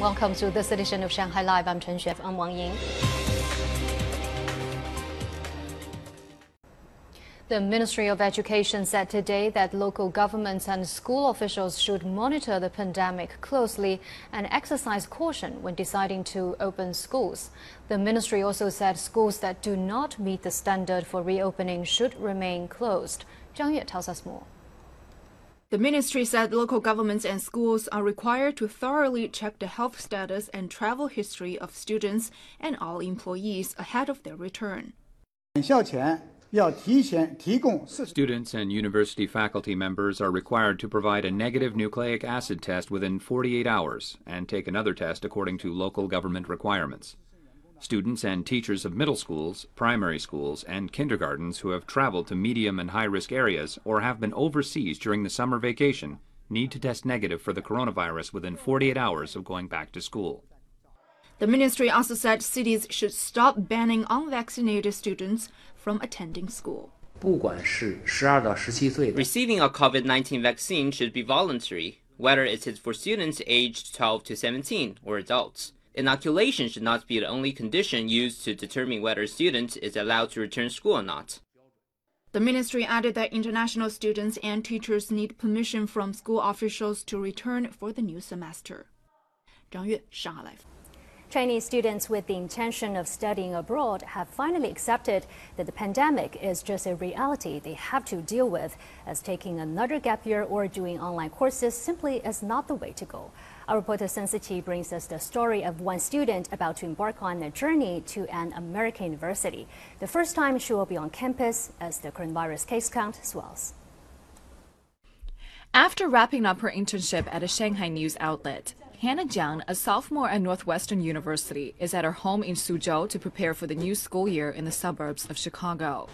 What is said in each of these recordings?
Welcome to this edition of Shanghai Live. I'm Chen Xuef. I'm Wang Ying. The Ministry of Education said today that local governments and school officials should monitor the pandemic closely and exercise caution when deciding to open schools. The ministry also said schools that do not meet the standard for reopening should remain closed. Zhang Yue tells us more. The ministry said local governments and schools are required to thoroughly check the health status and travel history of students and all employees ahead of their return. Students and university faculty members are required to provide a negative nucleic acid test within 48 hours and take another test according to local government requirements. Students and teachers of middle schools, primary schools, and kindergartens who have traveled to medium and high risk areas or have been overseas during the summer vacation need to test negative for the coronavirus within 48 hours of going back to school. The ministry also said cities should stop banning unvaccinated students from attending school. Receiving a COVID 19 vaccine should be voluntary, whether it is for students aged 12 to 17 or adults. Inoculation should not be the only condition used to determine whether a student is allowed to return to school or not. The ministry added that international students and teachers need permission from school officials to return for the new semester. Zhang Yue, Shanghai Live. Chinese students with the intention of studying abroad have finally accepted that the pandemic is just a reality they have to deal with, as taking another gap year or doing online courses simply is not the way to go. Our reporter Sun Siqi brings us the story of one student about to embark on a journey to an American university. The first time she will be on campus as the coronavirus case count swells. After wrapping up her internship at a Shanghai news outlet, Hannah Jiang, a sophomore at Northwestern University, is at her home in Suzhou to prepare for the new school year in the suburbs of Chicago.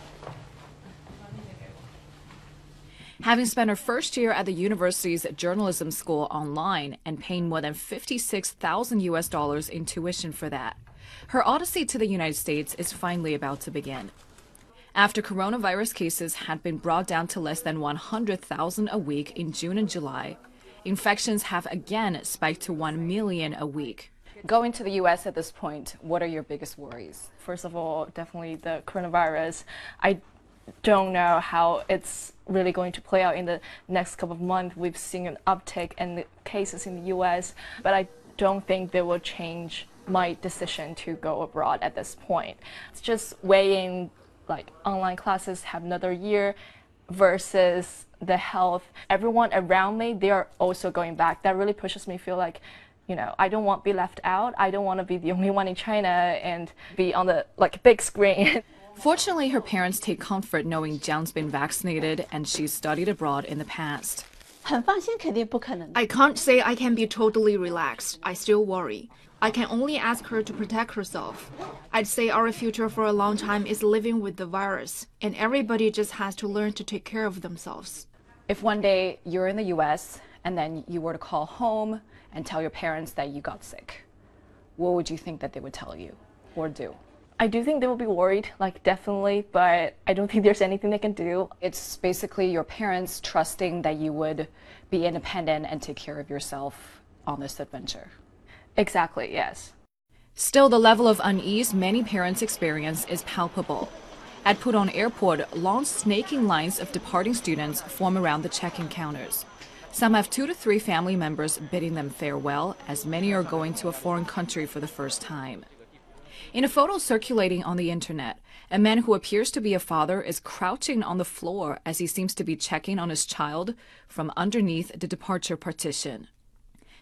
Having spent her first year at the university's journalism school online and paying more than 56,000 US dollars in tuition for that, her odyssey to the United States is finally about to begin. After coronavirus cases had been brought down to less than 100,000 a week in June and July, infections have again spiked to 1 million a week. Going to the US at this point, what are your biggest worries? First of all, definitely the coronavirus. I don't know how it's really going to play out in the next couple of months. We've seen an uptick in the cases in the US, but I don't think they will change my decision to go abroad at this point. It's just weighing like online classes have another year versus the health. Everyone around me, they are also going back. That really pushes me feel like, you know, I don't want to be left out. I don't want to be the only one in China and be on the like big screen. Fortunately, her parents take comfort knowing Jiang's been vaccinated and she's studied abroad in the past. I can't say I can be totally relaxed. I still worry. I can only ask her to protect herself. I'd say our future for a long time is living with the virus, and everybody just has to learn to take care of themselves. If one day you're in the US and then you were to call home and tell your parents that you got sick, what would you think that they would tell you or do? I do think they will be worried, like definitely, but I don't think there's anything they can do. It's basically your parents trusting that you would be independent and take care of yourself on this adventure. Exactly, yes. Still, the level of unease many parents experience is palpable. At Pudong Airport, long snaking lines of departing students form around the check-in counters. Some have two to three family members bidding them farewell, as many are going to a foreign country for the first time. In a photo circulating on the internet, a man who appears to be a father is crouching on the floor as he seems to be checking on his child from underneath the departure partition.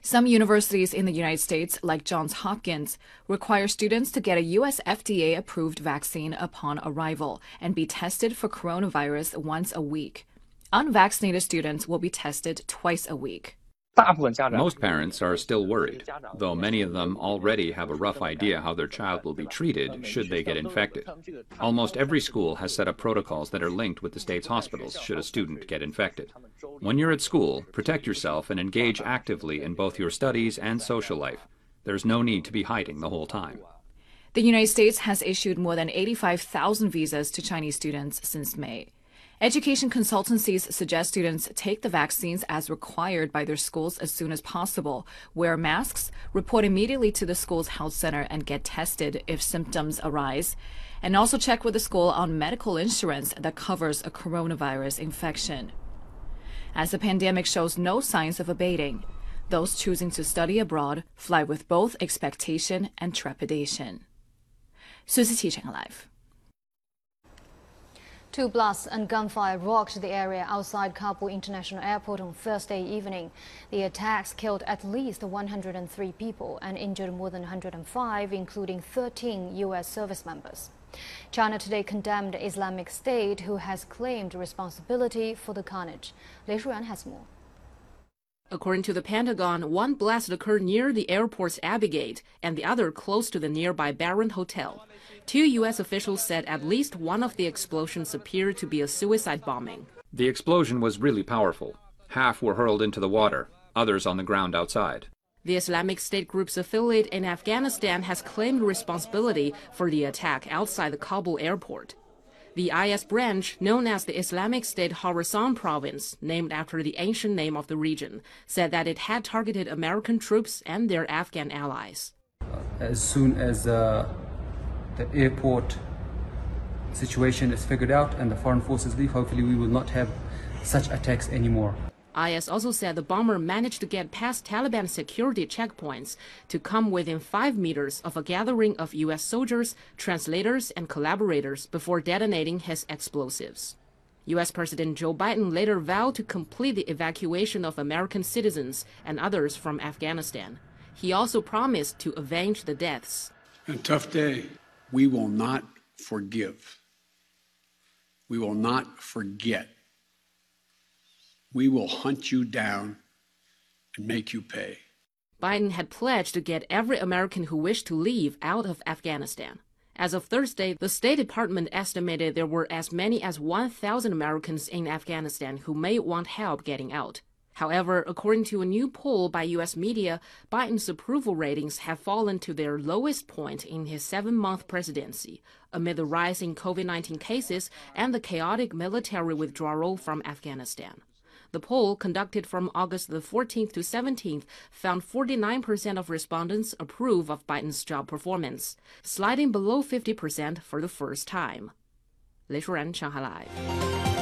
Some universities in the United States, like Johns Hopkins, require students to get a U.S. FDA approved vaccine upon arrival and be tested for coronavirus once a week. Unvaccinated students will be tested twice a week. Most parents are still worried, though many of them already have a rough idea how their child will be treated should they get infected. Almost every school has set up protocols that are linked with the state's hospitals should a student get infected. When you're at school, protect yourself and engage actively in both your studies and social life. There's no need to be hiding the whole time. The United States has issued more than 85,000 visas to Chinese students since May. Education consultancies suggest students take the vaccines as required by their schools as soon as possible, wear masks, report immediately to the school's health center, and get tested if symptoms arise, and also check with the school on medical insurance that covers a coronavirus infection. As the pandemic shows no signs of abating, those choosing to study abroad fly with both expectation and trepidation. Susie Cheng Live. Two blasts and gunfire rocked the area outside Kabul International Airport on Thursday evening. The attacks killed at least 103 people and injured more than 105, including 13 U.S. service members. China today condemned Islamic State, who has claimed responsibility for the carnage. Lei Shuran has more. According to the Pentagon, one blast occurred near the airport's Abbey Gate and the other close to the nearby Baron Hotel. Two U.S. officials said at least one of the explosions appeared to be a suicide bombing. The explosion was really powerful. Half were hurled into the water, others on the ground outside. The Islamic State group's affiliate in Afghanistan has claimed responsibility for the attack outside the Kabul airport. The IS branch, known as the Islamic State Khorasan province, named after the ancient name of the region, said that it had targeted American troops and their Afghan allies. As soon as uh, the airport situation is figured out and the foreign forces leave, hopefully we will not have such attacks anymore. IS also said the bomber managed to get past Taliban security checkpoints to come within five meters of a gathering of U.S. soldiers, translators, and collaborators before detonating his explosives. U.S. President Joe Biden later vowed to complete the evacuation of American citizens and others from Afghanistan. He also promised to avenge the deaths. A tough day. We will not forgive. We will not forget we will hunt you down and make you pay. Biden had pledged to get every American who wished to leave out of Afghanistan. As of Thursday, the State Department estimated there were as many as 1,000 Americans in Afghanistan who may want help getting out. However, according to a new poll by U.S. media, Biden's approval ratings have fallen to their lowest point in his seven month presidency, amid the rise in COVID 19 cases and the chaotic military withdrawal from Afghanistan. The poll, conducted from August the 14th to 17th, found 49% of respondents approve of Biden's job performance, sliding below 50% for the first time. 雷舒然，上海 Live。